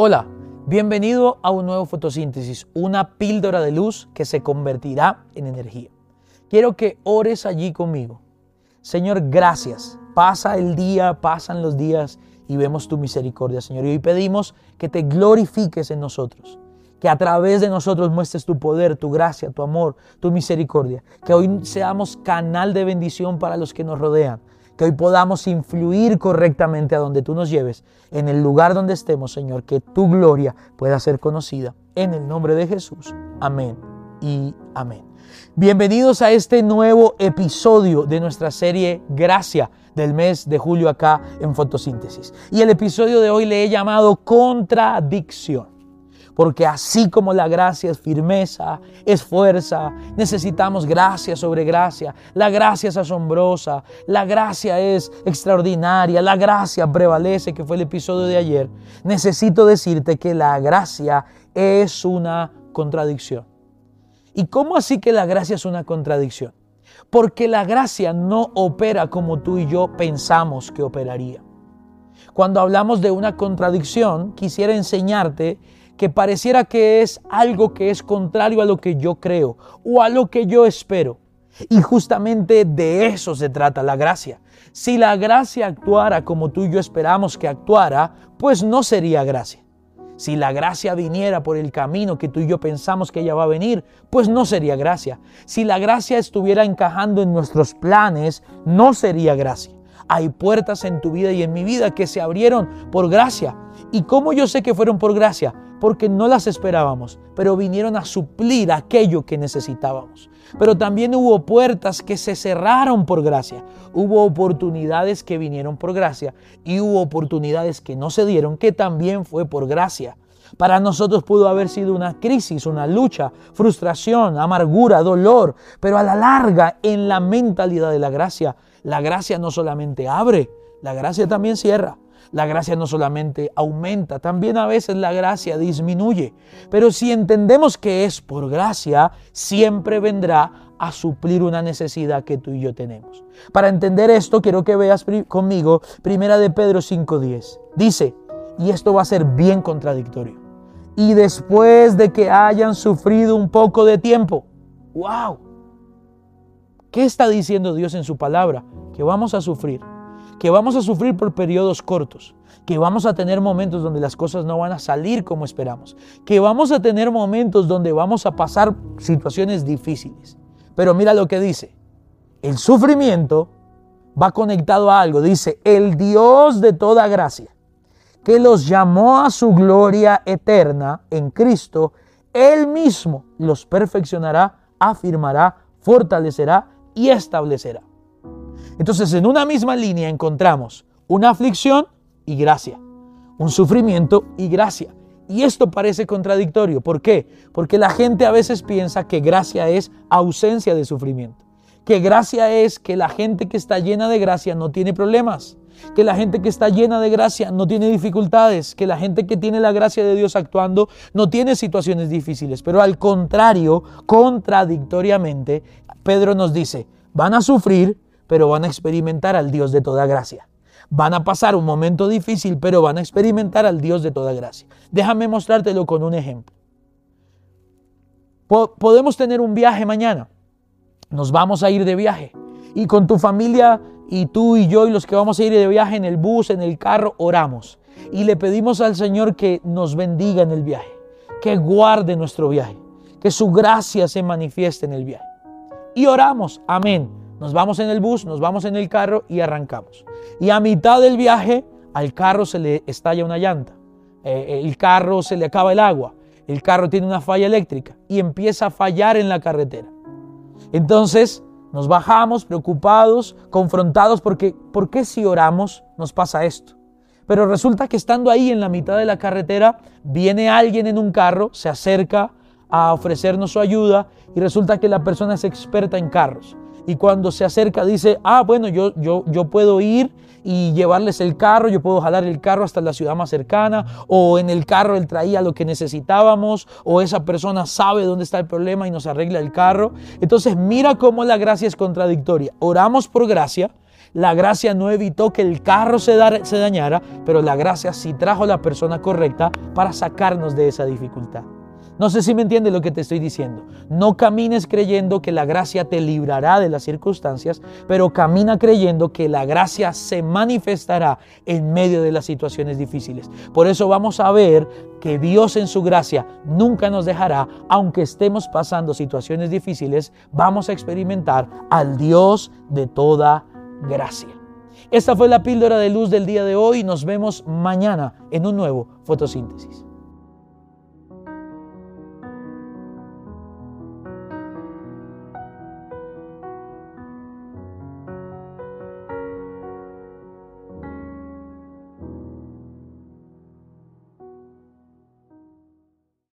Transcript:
Hola, bienvenido a un nuevo fotosíntesis, una píldora de luz que se convertirá en energía. Quiero que ores allí conmigo. Señor, gracias. Pasa el día, pasan los días y vemos tu misericordia, Señor. Y hoy pedimos que te glorifiques en nosotros, que a través de nosotros muestres tu poder, tu gracia, tu amor, tu misericordia. Que hoy seamos canal de bendición para los que nos rodean. Que hoy podamos influir correctamente a donde tú nos lleves, en el lugar donde estemos, Señor. Que tu gloria pueda ser conocida. En el nombre de Jesús. Amén y amén. Bienvenidos a este nuevo episodio de nuestra serie Gracia del mes de julio acá en Fotosíntesis. Y el episodio de hoy le he llamado Contradicción. Porque así como la gracia es firmeza, es fuerza, necesitamos gracia sobre gracia. La gracia es asombrosa, la gracia es extraordinaria, la gracia prevalece, que fue el episodio de ayer. Necesito decirte que la gracia es una contradicción. ¿Y cómo así que la gracia es una contradicción? Porque la gracia no opera como tú y yo pensamos que operaría. Cuando hablamos de una contradicción, quisiera enseñarte que pareciera que es algo que es contrario a lo que yo creo o a lo que yo espero. Y justamente de eso se trata la gracia. Si la gracia actuara como tú y yo esperamos que actuara, pues no sería gracia. Si la gracia viniera por el camino que tú y yo pensamos que ella va a venir, pues no sería gracia. Si la gracia estuviera encajando en nuestros planes, no sería gracia. Hay puertas en tu vida y en mi vida que se abrieron por gracia. ¿Y cómo yo sé que fueron por gracia? Porque no las esperábamos, pero vinieron a suplir aquello que necesitábamos. Pero también hubo puertas que se cerraron por gracia. Hubo oportunidades que vinieron por gracia y hubo oportunidades que no se dieron, que también fue por gracia. Para nosotros pudo haber sido una crisis, una lucha, frustración, amargura, dolor, pero a la larga, en la mentalidad de la gracia, la gracia no solamente abre, la gracia también cierra. La gracia no solamente aumenta, también a veces la gracia disminuye. Pero si entendemos que es por gracia, siempre vendrá a suplir una necesidad que tú y yo tenemos. Para entender esto, quiero que veas conmigo Primera de Pedro 5:10. Dice, y esto va a ser bien contradictorio. Y después de que hayan sufrido un poco de tiempo, wow. ¿Qué está diciendo Dios en su palabra? Que vamos a sufrir que vamos a sufrir por periodos cortos, que vamos a tener momentos donde las cosas no van a salir como esperamos, que vamos a tener momentos donde vamos a pasar situaciones difíciles. Pero mira lo que dice, el sufrimiento va conectado a algo, dice, el Dios de toda gracia, que los llamó a su gloria eterna en Cristo, Él mismo los perfeccionará, afirmará, fortalecerá y establecerá. Entonces en una misma línea encontramos una aflicción y gracia, un sufrimiento y gracia. Y esto parece contradictorio. ¿Por qué? Porque la gente a veces piensa que gracia es ausencia de sufrimiento. Que gracia es que la gente que está llena de gracia no tiene problemas. Que la gente que está llena de gracia no tiene dificultades. Que la gente que tiene la gracia de Dios actuando no tiene situaciones difíciles. Pero al contrario, contradictoriamente, Pedro nos dice, van a sufrir, pero van a experimentar al Dios de toda gracia. Van a pasar un momento difícil, pero van a experimentar al Dios de toda gracia. Déjame mostrártelo con un ejemplo. podemos tener un viaje mañana. Nos vamos a ir de viaje. Y con tu familia y tú y yo y los que vamos a ir de viaje en el bus, en el carro, oramos. Y le pedimos al Señor que nos bendiga en el viaje, que guarde nuestro viaje, que su gracia se manifieste en el viaje. Y oramos, amén nos vamos en el bus, nos vamos en el carro y arrancamos. Y a mitad del viaje al carro se le estalla una llanta. Eh, eh, el carro se le acaba el agua. El carro tiene una falla eléctrica y empieza a fallar en la carretera. Entonces nos bajamos preocupados, confrontados porque ¿por qué si oramos nos pasa esto? Pero resulta que estando ahí en la mitad de la carretera, viene alguien en un carro, se acerca a ofrecernos su ayuda y resulta que la persona es experta en carros y cuando se acerca dice, ah, bueno, yo, yo, yo puedo ir y llevarles el carro, yo puedo jalar el carro hasta la ciudad más cercana, o en el carro él traía lo que necesitábamos, o esa persona sabe dónde está el problema y nos arregla el carro. Entonces mira cómo la gracia es contradictoria. Oramos por gracia, La gracia no evitó que el carro se, se dañara, pero la gracia sí trajo la persona correcta para sacarnos de esa dificultad. No sé si me entiendes lo que te estoy diciendo. No camines creyendo que la gracia te librará de las circunstancias, pero camina creyendo que la gracia se manifestará en medio de las situaciones difíciles. Por eso vamos a ver que Dios en su gracia nunca nos dejará, aunque estemos pasando situaciones difíciles, vamos a experimentar al Dios de toda gracia. Esta fue la píldora de luz del día de hoy. Nos vemos mañana en un nuevo fotosíntesis.